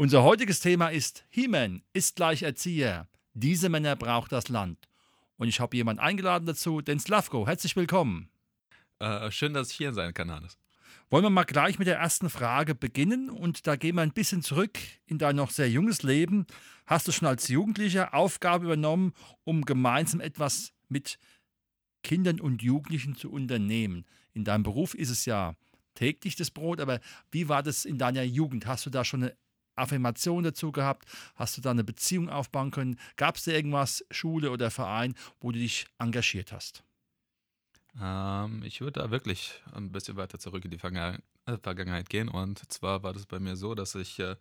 Unser heutiges Thema ist He-Man ist gleich Erzieher. Diese Männer braucht das Land. Und ich habe jemanden eingeladen dazu, den Slavko. Herzlich willkommen. Äh, schön, dass ich hier sein kann, Hannes. Wollen wir mal gleich mit der ersten Frage beginnen und da gehen wir ein bisschen zurück in dein noch sehr junges Leben. Hast du schon als Jugendlicher Aufgabe übernommen, um gemeinsam etwas mit Kindern und Jugendlichen zu unternehmen. In deinem Beruf ist es ja täglich das Brot, aber wie war das in deiner Jugend? Hast du da schon eine Affirmation dazu gehabt? Hast du da eine Beziehung aufbauen können? Gab es da irgendwas, Schule oder Verein, wo du dich engagiert hast? Ähm, ich würde da wirklich ein bisschen weiter zurück in die äh, Vergangenheit gehen. Und zwar war das bei mir so, dass ich äh,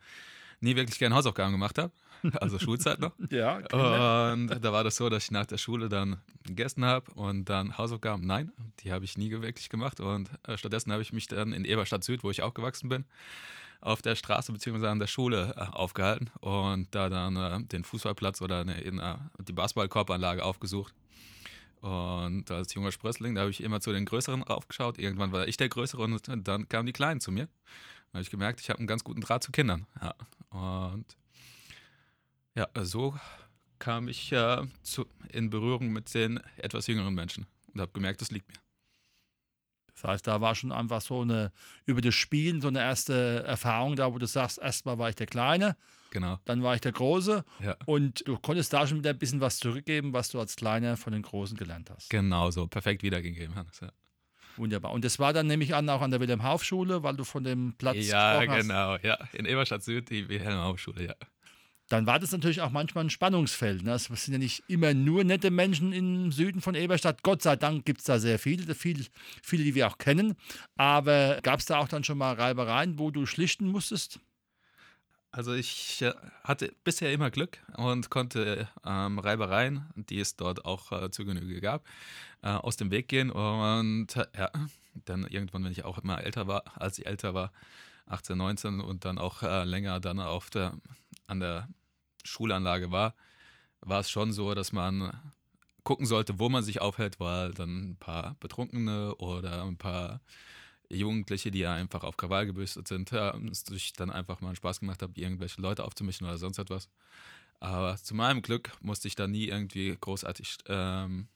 nie wirklich gerne Hausaufgaben gemacht habe. Also Schulzeit noch. ja. Und da war das so, dass ich nach der Schule dann gegessen habe und dann Hausaufgaben, nein, die habe ich nie wirklich gemacht. Und äh, stattdessen habe ich mich dann in Eberstadt Süd, wo ich aufgewachsen bin, auf der Straße bzw. an der Schule äh, aufgehalten und da dann äh, den Fußballplatz oder eine, in, äh, die Basketballkorbanlage aufgesucht. Und als junger Sprössling, da habe ich immer zu den Größeren aufgeschaut. Irgendwann war ich der Größere und dann kamen die Kleinen zu mir. Da habe ich gemerkt, ich habe einen ganz guten Draht zu Kindern. Ja. Und ja, so kam ich äh, zu, in Berührung mit den etwas jüngeren Menschen und habe gemerkt, das liegt mir. Das heißt, da war schon einfach so eine, über das Spielen, so eine erste Erfahrung da, wo du sagst, erstmal war ich der Kleine, genau. dann war ich der Große ja. und du konntest da schon wieder ein bisschen was zurückgeben, was du als Kleiner von den Großen gelernt hast. Genau so, perfekt wiedergegeben, Hannes, ja. Wunderbar. Und das war dann nämlich an auch an der Wilhelm-Hauf-Schule, weil du von dem Platz Ja, genau, ja. In Eberstadt Süd, die Wilhelm-Hauf-Schule, ja. Dann war das natürlich auch manchmal ein Spannungsfeld. Ne? Es sind ja nicht immer nur nette Menschen im Süden von Eberstadt. Gott sei Dank gibt es da sehr viele, viele, viele, die wir auch kennen. Aber gab es da auch dann schon mal Reibereien, wo du schlichten musstest? Also ich äh, hatte bisher immer Glück und konnte ähm, Reibereien, die es dort auch äh, zu Genüge gab, äh, aus dem Weg gehen. Und äh, ja, dann irgendwann, wenn ich auch immer älter war, als ich älter war, 18, 19 und dann auch äh, länger dann auf der, an der Schulanlage war, war es schon so, dass man gucken sollte, wo man sich aufhält, weil dann ein paar Betrunkene oder ein paar Jugendliche, die ja einfach auf Krawall gebürstet sind, ja, es sich dann einfach mal Spaß gemacht hat, irgendwelche Leute aufzumischen oder sonst etwas. Aber zu meinem Glück musste ich da nie irgendwie großartig ähm,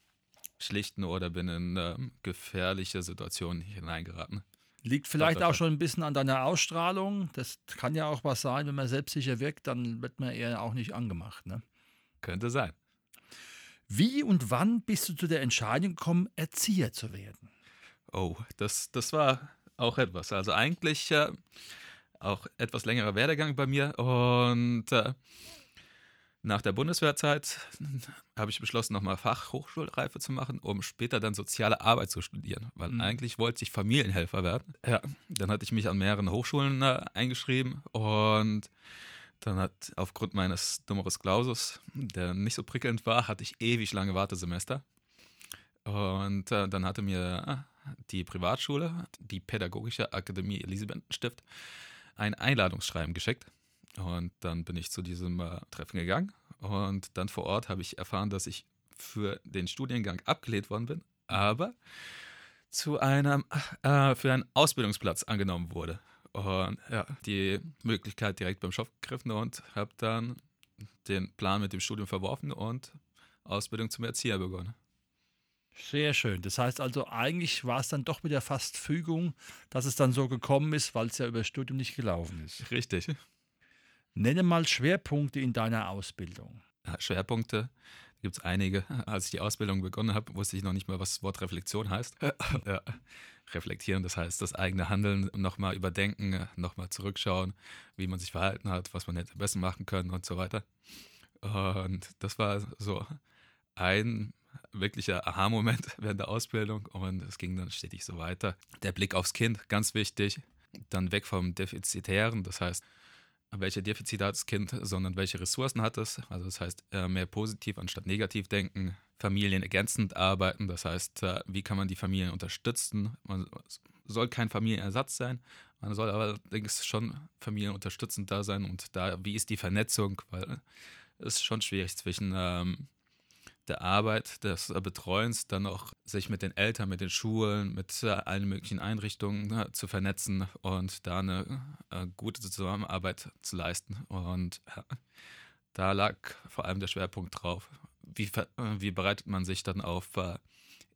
schlichten oder bin in ähm, gefährliche Situationen hineingeraten. Liegt vielleicht auch schon ein bisschen an deiner Ausstrahlung. Das kann ja auch was sein, wenn man selbstsicher wirkt, dann wird man eher auch nicht angemacht. Ne? Könnte sein. Wie und wann bist du zu der Entscheidung gekommen, Erzieher zu werden? Oh, das, das war auch etwas. Also eigentlich äh, auch etwas längerer Werdegang bei mir und äh, nach der Bundeswehrzeit habe ich beschlossen, nochmal Fachhochschulreife zu machen, um später dann soziale Arbeit zu studieren, weil mhm. eigentlich wollte ich Familienhelfer werden. Ja, dann hatte ich mich an mehreren Hochschulen äh, eingeschrieben und dann hat aufgrund meines Numerus Clausus, der nicht so prickelnd war, hatte ich ewig lange Wartesemester. Und äh, dann hatte mir äh, die Privatschule, die Pädagogische Akademie Elisabethenstift, ein Einladungsschreiben geschickt und dann bin ich zu diesem äh, Treffen gegangen und dann vor Ort habe ich erfahren, dass ich für den Studiengang abgelehnt worden bin, aber zu einem äh, für einen Ausbildungsplatz angenommen wurde. Und ja, die Möglichkeit direkt beim Schopf gegriffen und habe dann den Plan mit dem Studium verworfen und Ausbildung zum Erzieher begonnen. Sehr schön. Das heißt also, eigentlich war es dann doch wieder fast Fügung, dass es dann so gekommen ist, weil es ja über das Studium nicht gelaufen ist. Richtig. Nenne mal Schwerpunkte in deiner Ausbildung. Schwerpunkte gibt es einige. Als ich die Ausbildung begonnen habe, wusste ich noch nicht mal, was das Wort Reflexion heißt. ja. Reflektieren, das heißt das eigene Handeln nochmal überdenken, nochmal zurückschauen, wie man sich verhalten hat, was man hätte besser machen können und so weiter. Und das war so ein wirklicher Aha-Moment während der Ausbildung und es ging dann stetig so weiter. Der Blick aufs Kind, ganz wichtig. Dann weg vom Defizitären, das heißt, welche Defizite hat das Kind, sondern welche Ressourcen hat es. Also das heißt, äh, mehr positiv anstatt negativ denken, Familien ergänzend arbeiten. Das heißt, äh, wie kann man die Familien unterstützen? Man soll kein Familienersatz sein, man soll allerdings schon familienunterstützend da sein. Und da, wie ist die Vernetzung? Weil es ist schon schwierig zwischen ähm, der Arbeit, des äh, Betreuens, dann auch sich mit den Eltern, mit den Schulen, mit äh, allen möglichen Einrichtungen äh, zu vernetzen und da eine äh, gute Zusammenarbeit zu leisten. Und da lag vor allem der Schwerpunkt drauf. Wie, wie bereitet man sich dann auf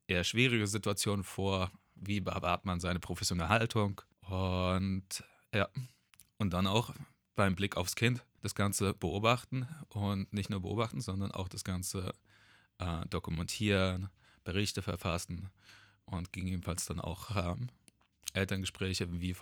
eher schwierige Situationen vor? Wie bewahrt man seine professionelle Haltung? Und ja, und dann auch beim Blick aufs Kind das Ganze beobachten und nicht nur beobachten, sondern auch das Ganze äh, dokumentieren, Berichte verfassen und gegebenenfalls dann auch ähm, Elterngespräche, wie,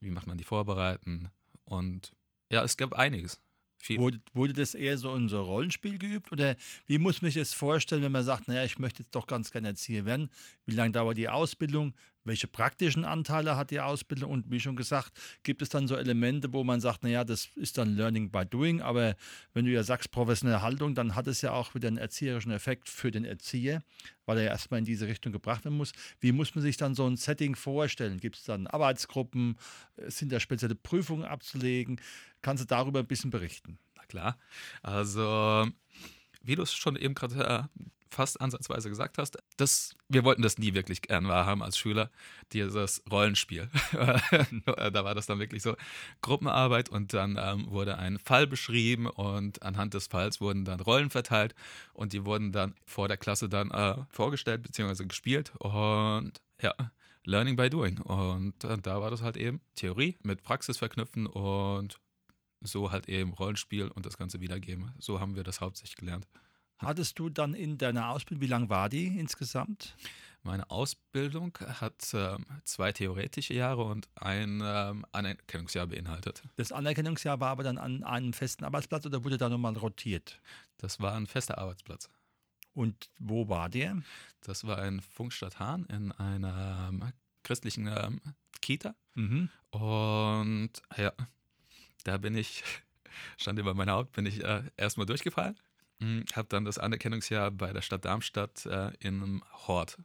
wie macht man die vorbereiten. Und ja, es gab einiges. Wurde, wurde, das eher so so Rollenspiel geübt? Oder wie muss man sich das vorstellen, wenn man sagt, naja, ich möchte jetzt doch ganz gerne Erzieher werden? Wie lange dauert die Ausbildung? Welche praktischen Anteile hat die Ausbildung und wie schon gesagt, gibt es dann so Elemente, wo man sagt, naja, das ist dann Learning by Doing, aber wenn du ja sagst professionelle Haltung, dann hat es ja auch wieder einen erzieherischen Effekt für den Erzieher, weil er ja erstmal in diese Richtung gebracht werden muss. Wie muss man sich dann so ein Setting vorstellen? Gibt es dann Arbeitsgruppen? Sind da spezielle Prüfungen abzulegen? Kannst du darüber ein bisschen berichten? Na klar, also wie du es schon eben gerade äh, fast ansatzweise gesagt hast, das, wir wollten das nie wirklich gern wahrhaben als Schüler, dieses Rollenspiel. da war das dann wirklich so Gruppenarbeit und dann ähm, wurde ein Fall beschrieben und anhand des Falls wurden dann Rollen verteilt und die wurden dann vor der Klasse dann äh, vorgestellt bzw. gespielt und ja, Learning by Doing. Und äh, da war das halt eben Theorie mit Praxis verknüpfen und so halt eben Rollenspiel und das Ganze wiedergeben. So haben wir das hauptsächlich gelernt. Hattest du dann in deiner Ausbildung, wie lang war die insgesamt? Meine Ausbildung hat äh, zwei theoretische Jahre und ein ähm, Anerkennungsjahr beinhaltet. Das Anerkennungsjahr war aber dann an einem festen Arbeitsplatz oder wurde da nochmal rotiert? Das war ein fester Arbeitsplatz. Und wo war der? Das war in Funkstadt Hahn in einer ähm, christlichen ähm, Kita. Mhm. Und ja, da bin ich, stand über meiner Haut, bin ich äh, erstmal durchgefallen habe dann das Anerkennungsjahr bei der Stadt Darmstadt äh, in Hort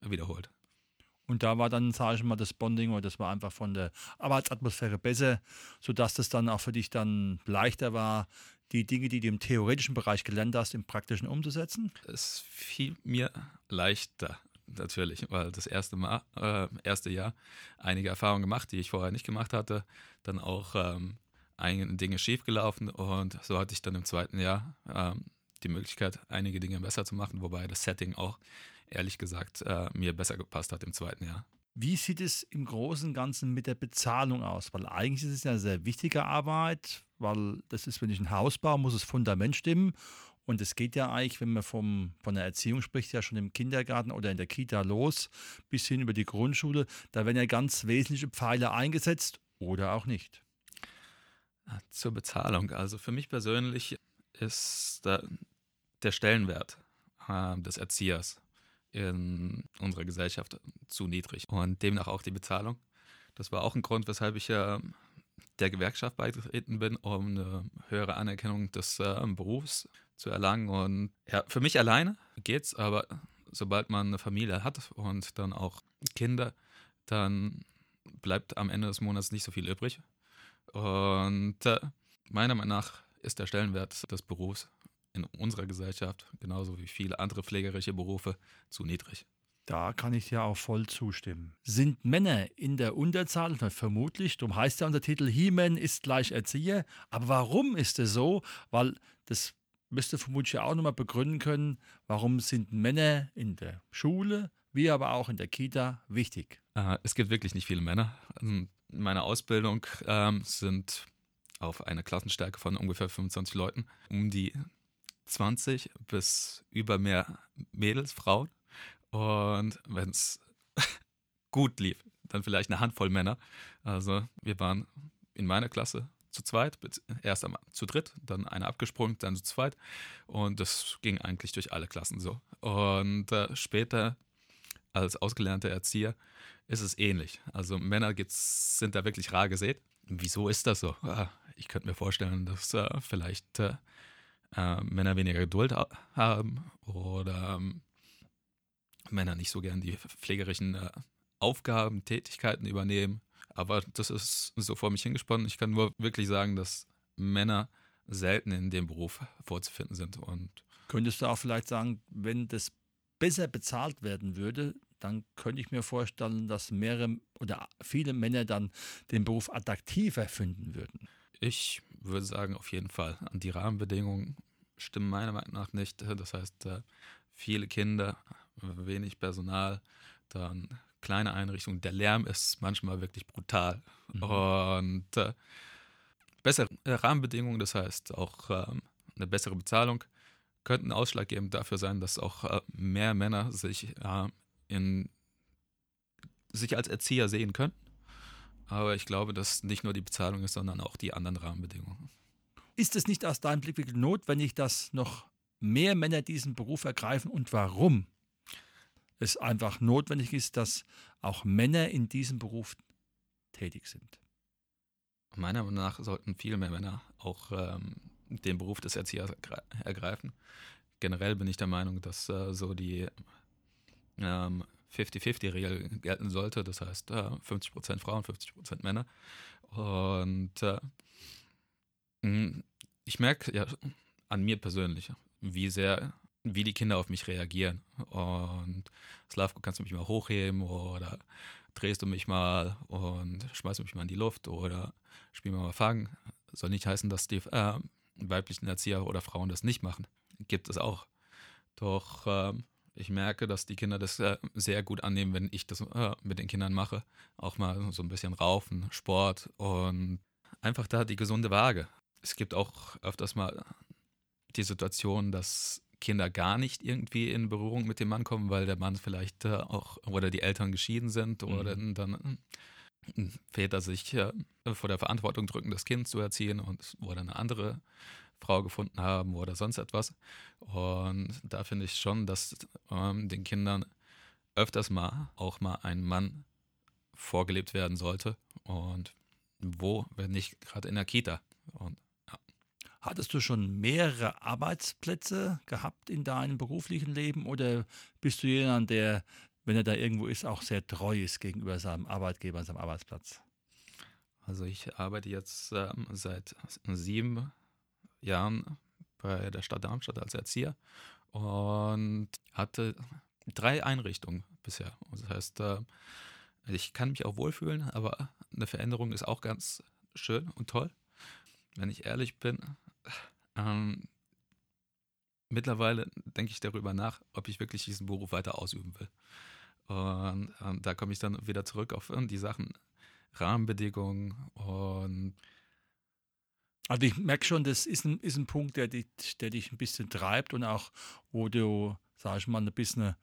wiederholt. Und da war dann, sage ich mal, das Bonding oder das war einfach von der Arbeitsatmosphäre besser, sodass das dann auch für dich dann leichter war, die Dinge, die du im theoretischen Bereich gelernt hast, im praktischen umzusetzen? Es fiel mir leichter, natürlich, weil das erste Mal, äh, erste Jahr einige Erfahrungen gemacht, die ich vorher nicht gemacht hatte. Dann auch ähm, einige Dinge schiefgelaufen und so hatte ich dann im zweiten Jahr ähm, die Möglichkeit, einige Dinge besser zu machen, wobei das Setting auch ehrlich gesagt äh, mir besser gepasst hat im zweiten Jahr. Wie sieht es im Großen und Ganzen mit der Bezahlung aus? Weil eigentlich ist es ja eine sehr wichtige Arbeit, weil das ist, wenn ich ein Haus baue, muss das Fundament stimmen. Und es geht ja eigentlich, wenn man vom, von der Erziehung spricht, ja schon im Kindergarten oder in der Kita los, bis hin über die Grundschule. Da werden ja ganz wesentliche Pfeile eingesetzt oder auch nicht. Zur Bezahlung. Also für mich persönlich ist der, Stellenwert äh, des Erziehers in unserer Gesellschaft zu niedrig und demnach auch die Bezahlung. Das war auch ein Grund, weshalb ich äh, der Gewerkschaft beigetreten bin, um eine höhere Anerkennung des äh, Berufs zu erlangen. Und ja, für mich alleine geht's, aber sobald man eine Familie hat und dann auch Kinder, dann bleibt am Ende des Monats nicht so viel übrig. Und äh, meiner Meinung nach ist der Stellenwert des Berufs in unserer Gesellschaft, genauso wie viele andere pflegerische Berufe, zu niedrig. Da kann ich dir auch voll zustimmen. Sind Männer in der Unterzahl? Vermutlich. Darum heißt ja unser Titel He-Man ist gleich Erzieher. Aber warum ist es so? Weil das müsste vermutlich auch nochmal begründen können, warum sind Männer in der Schule, wie aber auch in der Kita wichtig? Äh, es gibt wirklich nicht viele Männer. In meiner Ausbildung ähm, sind auf eine Klassenstärke von ungefähr 25 Leuten um die 20 bis über mehr Mädels, Frauen. Und wenn es gut lief, dann vielleicht eine Handvoll Männer. Also wir waren in meiner Klasse zu zweit, erst einmal zu dritt, dann einer abgesprungen, dann zu zweit. Und das ging eigentlich durch alle Klassen so. Und äh, später als ausgelernter Erzieher ist es ähnlich. Also Männer gibt's, sind da wirklich rar gesät. wieso ist das so? Ah, ich könnte mir vorstellen, dass äh, vielleicht äh, äh, Männer weniger Geduld haben oder ähm, Männer nicht so gern die pflegerischen äh, Aufgaben, Tätigkeiten übernehmen. Aber das ist so vor mich hingesponnen. Ich kann nur wirklich sagen, dass Männer selten in dem Beruf vorzufinden sind. Und Könntest du auch vielleicht sagen, wenn das besser bezahlt werden würde, dann könnte ich mir vorstellen, dass mehrere oder viele Männer dann den Beruf attraktiver finden würden. Ich würde sagen, auf jeden Fall. Die Rahmenbedingungen stimmen meiner Meinung nach nicht. Das heißt, äh, viele Kinder, wenig Personal, dann kleine Einrichtungen. Der Lärm ist manchmal wirklich brutal. Mhm. Und äh, bessere Rahmenbedingungen, das heißt auch ähm, eine bessere Bezahlung, könnten ausschlaggebend dafür sein, dass auch äh, mehr Männer sich, in, sich als Erzieher sehen können. Aber ich glaube, dass nicht nur die Bezahlung ist, sondern auch die anderen Rahmenbedingungen. Ist es nicht aus deinem Blickwinkel notwendig, dass noch mehr Männer diesen Beruf ergreifen und warum? Es einfach notwendig ist, dass auch Männer in diesem Beruf tätig sind. Meiner Meinung nach sollten viel mehr Männer auch ähm, den Beruf des Erziehers ergreifen. Generell bin ich der Meinung, dass äh, so die ähm, 50-50-Regel gelten sollte. Das heißt, äh, 50% Frauen, 50% Männer. Und äh, ich merke ja an mir persönlich, wie sehr, wie die Kinder auf mich reagieren. Und Slavko, kannst du mich mal hochheben oder drehst du mich mal und schmeißt mich mal in die Luft oder spielen wir mal Fangen. Soll nicht heißen, dass die äh, weiblichen Erzieher oder Frauen das nicht machen. Gibt es auch. Doch ähm, ich merke, dass die Kinder das äh, sehr gut annehmen, wenn ich das äh, mit den Kindern mache. Auch mal so ein bisschen Raufen, Sport und einfach da die gesunde Waage. Es gibt auch öfters mal die Situation, dass Kinder gar nicht irgendwie in Berührung mit dem Mann kommen, weil der Mann vielleicht äh, auch oder die Eltern geschieden sind mhm. oder dann äh, Väter sich äh, vor der Verantwortung drücken, das Kind zu erziehen und oder eine andere Frau gefunden haben oder sonst etwas. Und da finde ich schon, dass ähm, den Kindern öfters mal auch mal ein Mann vorgelebt werden sollte. Und wo, wenn nicht gerade in der Kita. Und, ja. Hattest du schon mehrere Arbeitsplätze gehabt in deinem beruflichen Leben oder bist du jemand, der, wenn er da irgendwo ist, auch sehr treu ist gegenüber seinem Arbeitgeber, seinem Arbeitsplatz? Also ich arbeite jetzt ähm, seit sieben Jahren bei der Stadt Darmstadt als Erzieher und hatte drei Einrichtungen bisher. Das heißt, äh, ich kann mich auch wohlfühlen, aber eine Veränderung ist auch ganz schön und toll. Wenn ich ehrlich bin, ähm, mittlerweile denke ich darüber nach, ob ich wirklich diesen Beruf weiter ausüben will. Und ähm, da komme ich dann wieder zurück auf die Sachen Rahmenbedingungen und also ich merke schon, das ist ein, ist ein Punkt, der dich, der dich ein bisschen treibt und auch, wo du, sag ich mal, ein bisschen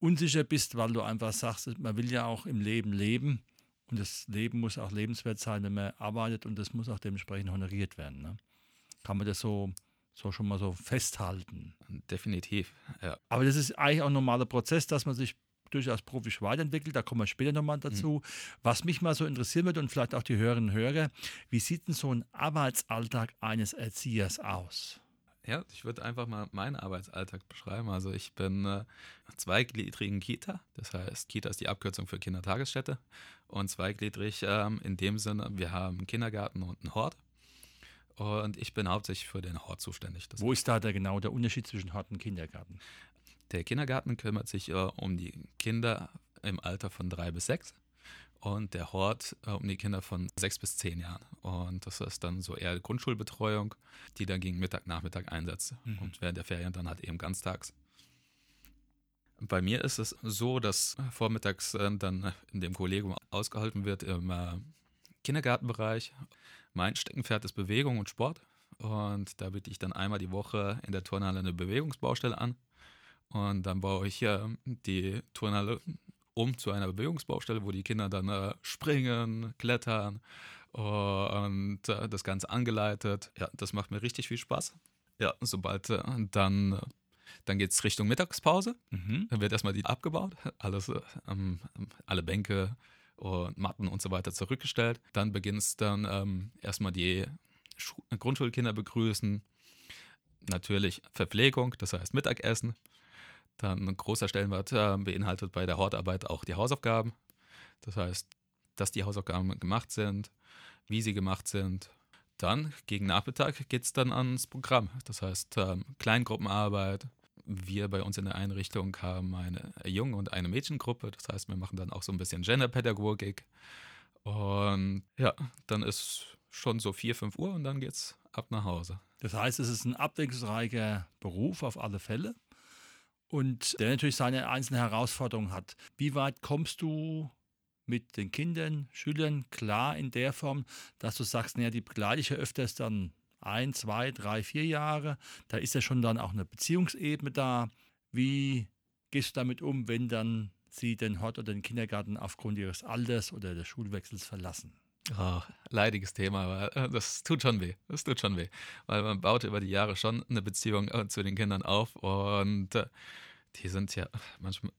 unsicher bist, weil du einfach sagst, man will ja auch im Leben leben und das Leben muss auch lebenswert sein, wenn man arbeitet und das muss auch dementsprechend honoriert werden. Ne? Kann man das so, so schon mal so festhalten? Definitiv, ja. Aber das ist eigentlich auch ein normaler Prozess, dass man sich durchaus profisch weiterentwickelt. Da kommen wir später nochmal mhm. dazu. Mhm. Was mich mal so interessieren wird und vielleicht auch die Hörerinnen und Hörer, wie sieht denn so ein Arbeitsalltag eines Erziehers aus? Ja, ich würde einfach mal meinen Arbeitsalltag beschreiben. Also ich bin äh, zweigliedrigen Kita, das heißt, Kita ist die Abkürzung für Kindertagesstätte und zweigliedrig ähm, in dem Sinne, wir haben einen Kindergarten und einen Hort. Und ich bin hauptsächlich für den Hort zuständig. Das Wo ist da der, genau der Unterschied zwischen Hort und Kindergarten? Der Kindergarten kümmert sich äh, um die Kinder im Alter von drei bis sechs und der Hort äh, um die Kinder von sechs bis zehn Jahren. Und das ist dann so eher Grundschulbetreuung, die dann gegen Mittag, Nachmittag einsetzt mhm. und während der Ferien dann halt eben ganztags. Bei mir ist es so, dass vormittags äh, dann in dem Kollegium ausgehalten wird im äh, Kindergartenbereich. Mein Steckenpferd ist Bewegung und Sport. Und da biete ich dann einmal die Woche in der Turnhalle eine Bewegungsbaustelle an. Und dann baue ich hier die Turnhalle um zu einer Bewegungsbaustelle, wo die Kinder dann äh, springen, klettern und äh, das Ganze angeleitet. Ja, das macht mir richtig viel Spaß. Ja, sobald äh, dann, äh, dann geht es Richtung Mittagspause. Mhm. Dann wird erstmal die abgebaut, alles, ähm, alle Bänke und Matten und so weiter zurückgestellt. Dann beginnt es dann ähm, erstmal die Schu Grundschulkinder begrüßen. Natürlich Verpflegung, das heißt Mittagessen. Dann ein großer Stellenwert äh, beinhaltet bei der Hortarbeit auch die Hausaufgaben. Das heißt, dass die Hausaufgaben gemacht sind, wie sie gemacht sind. Dann gegen Nachmittag geht es dann ans Programm. Das heißt ähm, Kleingruppenarbeit. Wir bei uns in der Einrichtung haben eine Jungen- und eine Mädchengruppe. Das heißt, wir machen dann auch so ein bisschen Genderpädagogik. Und ja, dann ist schon so 4, 5 Uhr und dann geht's ab nach Hause. Das heißt, es ist ein abwechslungsreicher Beruf auf alle Fälle und der natürlich seine einzelnen Herausforderungen hat. Wie weit kommst du mit den Kindern, Schülern klar in der Form, dass du sagst, naja, die begleite ich ja öfters dann ein, zwei, drei, vier Jahre. Da ist ja schon dann auch eine Beziehungsebene da. Wie gehst du damit um, wenn dann sie den Hort oder den Kindergarten aufgrund ihres Alters oder des Schulwechsels verlassen? Oh, leidiges Thema, aber äh, das tut schon weh. Das tut schon weh. Weil man baut über die Jahre schon eine Beziehung äh, zu den Kindern auf und äh, die sind ja manchmal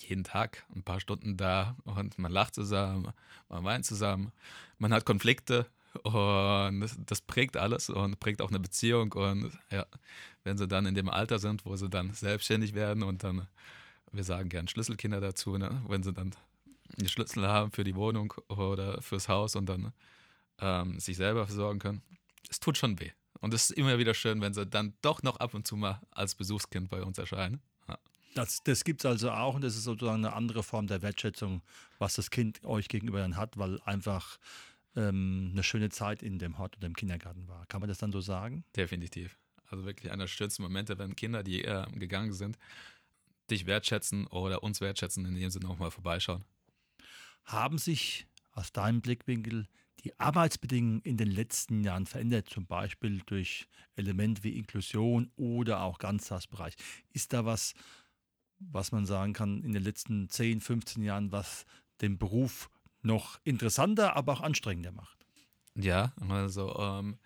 jeden Tag ein paar Stunden da und man lacht zusammen, man weint zusammen, man hat Konflikte und das, das, prägt alles und prägt auch eine Beziehung. Und ja, wenn sie dann in dem Alter sind, wo sie dann selbstständig werden und dann, wir sagen gern Schlüsselkinder dazu, ne? wenn sie dann die Schlüssel haben für die Wohnung oder fürs Haus und dann ähm, sich selber versorgen können. Es tut schon weh. Und es ist immer wieder schön, wenn sie dann doch noch ab und zu mal als Besuchskind bei uns erscheinen. Ja. Das, das gibt es also auch und das ist sozusagen eine andere Form der Wertschätzung, was das Kind euch gegenüber dann hat, weil einfach ähm, eine schöne Zeit in dem Hort oder im Kindergarten war. Kann man das dann so sagen? Definitiv. Also wirklich einer der schönsten Momente, wenn Kinder, die äh, gegangen sind, dich wertschätzen oder uns wertschätzen, indem sie nochmal vorbeischauen. Haben sich aus deinem Blickwinkel die Arbeitsbedingungen in den letzten Jahren verändert, zum Beispiel durch Elemente wie Inklusion oder auch Ganztagsbereich? Ist da was, was man sagen kann, in den letzten 10, 15 Jahren, was den Beruf noch interessanter, aber auch anstrengender macht? Ja, also ähm,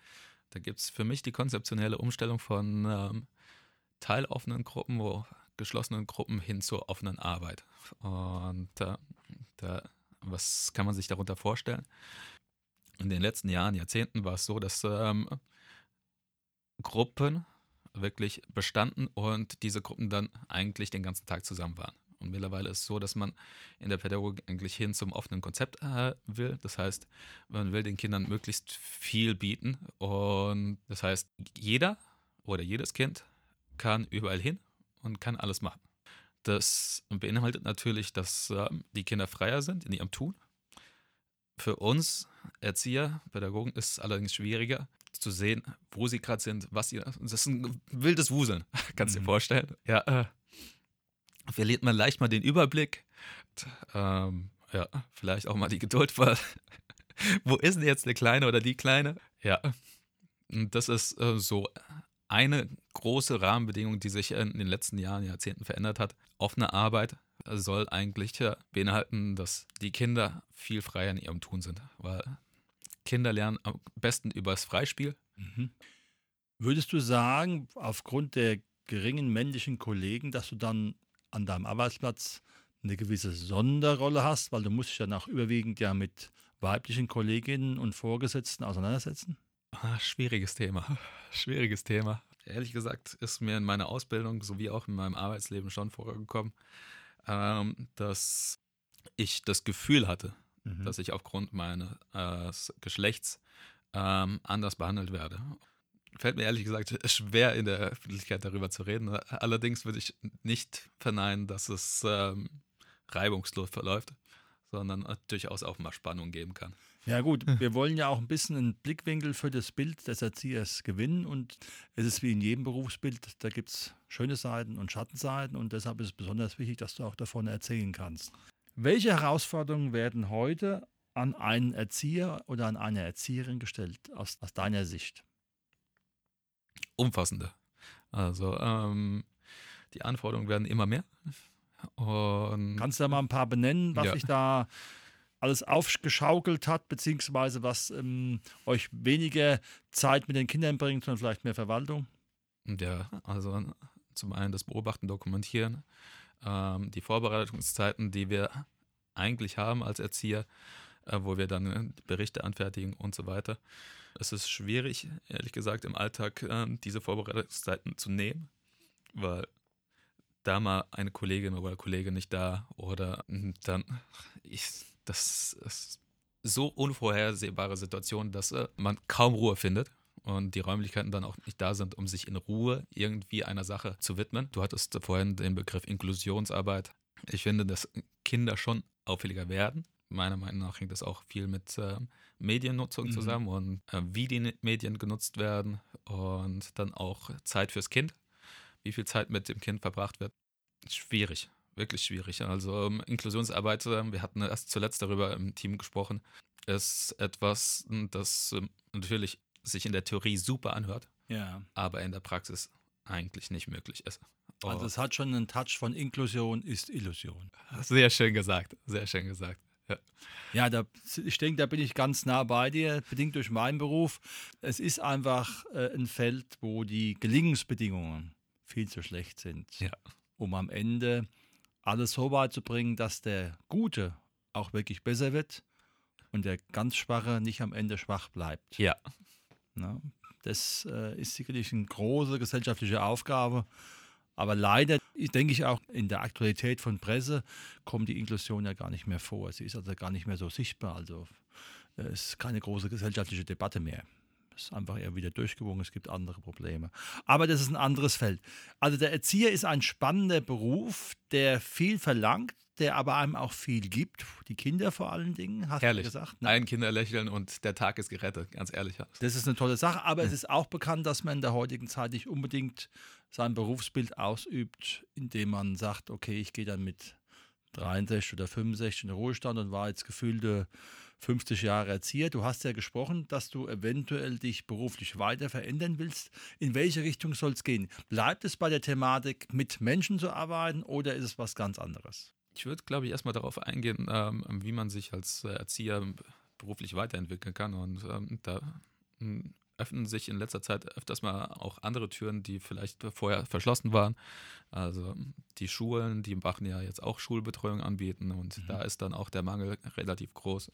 da gibt es für mich die konzeptionelle Umstellung von ähm, teiloffenen Gruppen, wo geschlossenen Gruppen hin zur offenen Arbeit. Und äh, da was kann man sich darunter vorstellen? In den letzten Jahren, Jahrzehnten war es so, dass ähm, Gruppen wirklich bestanden und diese Gruppen dann eigentlich den ganzen Tag zusammen waren. Und mittlerweile ist es so, dass man in der Pädagogik eigentlich hin zum offenen Konzept äh, will. Das heißt, man will den Kindern möglichst viel bieten. Und das heißt, jeder oder jedes Kind kann überall hin und kann alles machen. Das beinhaltet natürlich, dass äh, die Kinder freier sind in ihrem Tun. Für uns Erzieher, Pädagogen ist es allerdings schwieriger zu sehen, wo sie gerade sind, was sie. Das ist ein wildes Wuseln, kannst du mhm. dir vorstellen. Ja, äh, verliert man leicht mal den Überblick. Ähm, ja, vielleicht auch mal die Geduld, weil wo ist denn jetzt der Kleine oder die Kleine? Ja, das ist äh, so eine große Rahmenbedingung, die sich in den letzten Jahren, Jahrzehnten verändert hat. Offene Arbeit soll eigentlich beinhalten, dass die Kinder viel freier in ihrem Tun sind, weil Kinder lernen am besten übers Freispiel. Mhm. Würdest du sagen, aufgrund der geringen männlichen Kollegen, dass du dann an deinem Arbeitsplatz eine gewisse Sonderrolle hast, weil du musst dich dann auch überwiegend ja mit weiblichen Kolleginnen und Vorgesetzten auseinandersetzen? Ah, schwieriges Thema. Schwieriges Thema. Ehrlich gesagt ist mir in meiner Ausbildung sowie auch in meinem Arbeitsleben schon vorgekommen, ähm, dass ich das Gefühl hatte, mhm. dass ich aufgrund meines äh, Geschlechts ähm, anders behandelt werde. Fällt mir ehrlich gesagt schwer, in der Öffentlichkeit darüber zu reden. Allerdings würde ich nicht verneinen, dass es ähm, reibungslos verläuft, sondern durchaus auch mal Spannung geben kann. Ja gut, wir wollen ja auch ein bisschen einen Blickwinkel für das Bild des Erziehers gewinnen und es ist wie in jedem Berufsbild, da gibt es schöne Seiten und Schattenseiten und deshalb ist es besonders wichtig, dass du auch davon erzählen kannst. Welche Herausforderungen werden heute an einen Erzieher oder an eine Erzieherin gestellt, aus, aus deiner Sicht? Umfassende. Also ähm, die Anforderungen werden immer mehr. Und Kannst du da mal ein paar benennen, was ja. sich da alles aufgeschaukelt hat, beziehungsweise was ähm, euch weniger Zeit mit den Kindern bringt, sondern vielleicht mehr Verwaltung? Ja, also zum einen das Beobachten, Dokumentieren, ähm, die Vorbereitungszeiten, die wir eigentlich haben als Erzieher, äh, wo wir dann äh, Berichte anfertigen und so weiter. Es ist schwierig, ehrlich gesagt, im Alltag äh, diese Vorbereitungszeiten zu nehmen, weil da mal eine Kollegin oder Kollege nicht da oder hm, dann ich, das ist so unvorhersehbare Situation, dass äh, man kaum Ruhe findet und die Räumlichkeiten dann auch nicht da sind, um sich in Ruhe irgendwie einer Sache zu widmen. Du hattest vorhin den Begriff Inklusionsarbeit. Ich finde, dass Kinder schon auffälliger werden. Meiner Meinung nach hängt das auch viel mit äh, Mediennutzung mhm. zusammen und äh, wie die Medien genutzt werden und dann auch Zeit fürs Kind. Wie viel Zeit mit dem Kind verbracht wird. Schwierig wirklich schwierig. Also ähm, Inklusionsarbeit, äh, wir hatten erst zuletzt darüber im Team gesprochen, ist etwas, das ähm, natürlich sich in der Theorie super anhört, ja. aber in der Praxis eigentlich nicht möglich ist. Oh. Also es hat schon einen Touch von Inklusion ist Illusion. Sehr schön gesagt, sehr schön gesagt. Ja, ja da, ich denke, da bin ich ganz nah bei dir, bedingt durch meinen Beruf. Es ist einfach äh, ein Feld, wo die Gelingensbedingungen viel zu schlecht sind, ja. um am Ende alles so weit zu bringen, dass der Gute auch wirklich besser wird und der ganz Schwache nicht am Ende schwach bleibt. Ja. Na, das äh, ist sicherlich eine große gesellschaftliche Aufgabe. Aber leider denke ich auch in der Aktualität von Presse kommt die Inklusion ja gar nicht mehr vor. Sie ist also gar nicht mehr so sichtbar. Also äh, es ist keine große gesellschaftliche Debatte mehr ist einfach eher wieder durchgewungen, es gibt andere Probleme. Aber das ist ein anderes Feld. Also der Erzieher ist ein spannender Beruf, der viel verlangt, der aber einem auch viel gibt. Die Kinder vor allen Dingen, hast Herrlich. du gesagt. Ne? Ein Kinder lächeln und der Tag ist gerettet, ganz ehrlich. Das ist eine tolle Sache, aber mhm. es ist auch bekannt, dass man in der heutigen Zeit nicht unbedingt sein Berufsbild ausübt, indem man sagt, okay, ich gehe dann mit 63 oder 65 in den Ruhestand und war jetzt gefühlte 50 Jahre Erzieher. Du hast ja gesprochen, dass du eventuell dich beruflich weiter verändern willst. In welche Richtung soll es gehen? Bleibt es bei der Thematik, mit Menschen zu arbeiten oder ist es was ganz anderes? Ich würde, glaube ich, erstmal darauf eingehen, ähm, wie man sich als äh, Erzieher beruflich weiterentwickeln kann. Und ähm, da hm, öffnen sich in letzter Zeit öfters mal auch andere Türen, die vielleicht vorher verschlossen waren. Also die Schulen, die machen ja jetzt auch Schulbetreuung anbieten und mhm. da ist dann auch der Mangel relativ groß.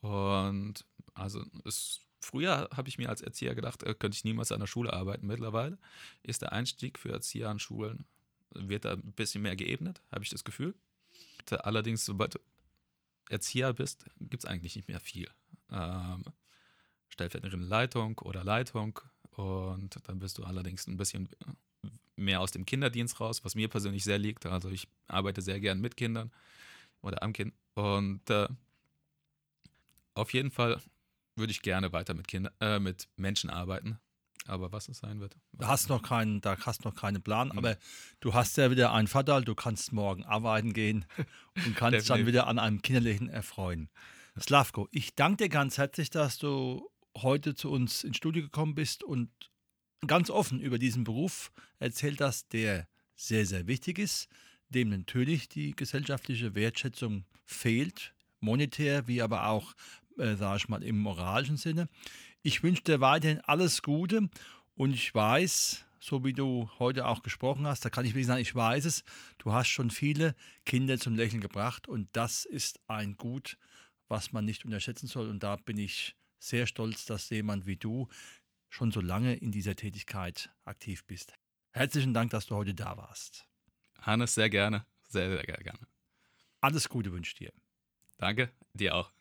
Und also es, früher habe ich mir als Erzieher gedacht, äh, könnte ich niemals an der Schule arbeiten. Mittlerweile ist der Einstieg für Erzieher an Schulen, wird da ein bisschen mehr geebnet, habe ich das Gefühl. Allerdings, sobald du Erzieher bist, gibt es eigentlich nicht mehr viel. Ähm, stellvertretende Leitung oder Leitung und dann bist du allerdings ein bisschen mehr aus dem Kinderdienst raus, was mir persönlich sehr liegt. Also ich arbeite sehr gern mit Kindern oder am Kind und äh, auf jeden Fall würde ich gerne weiter mit, Kinder, äh, mit Menschen arbeiten. Aber was es sein wird. Da hast noch keinen, da hast noch keinen Plan, mhm. aber du hast ja wieder einen Vater, du kannst morgen arbeiten gehen und kannst dann wieder an einem kinderlichen erfreuen. Slavko, ich danke dir ganz herzlich, dass du heute zu uns ins Studio gekommen bist und ganz offen über diesen Beruf erzählt hast, der sehr, sehr wichtig ist, dem natürlich die gesellschaftliche Wertschätzung fehlt, monetär wie aber auch äh, sage ich mal, im moralischen Sinne. Ich wünsche dir weiterhin alles Gute und ich weiß, so wie du heute auch gesprochen hast, da kann ich wirklich sagen, ich weiß es, du hast schon viele Kinder zum Lächeln gebracht und das ist ein Gut, was man nicht unterschätzen soll und da bin ich sehr stolz, dass jemand wie du schon so lange in dieser Tätigkeit aktiv bist. Herzlichen Dank, dass du heute da warst. Hannes, sehr gerne, sehr, sehr gerne. Alles Gute wünsche ich dir. Danke, dir auch.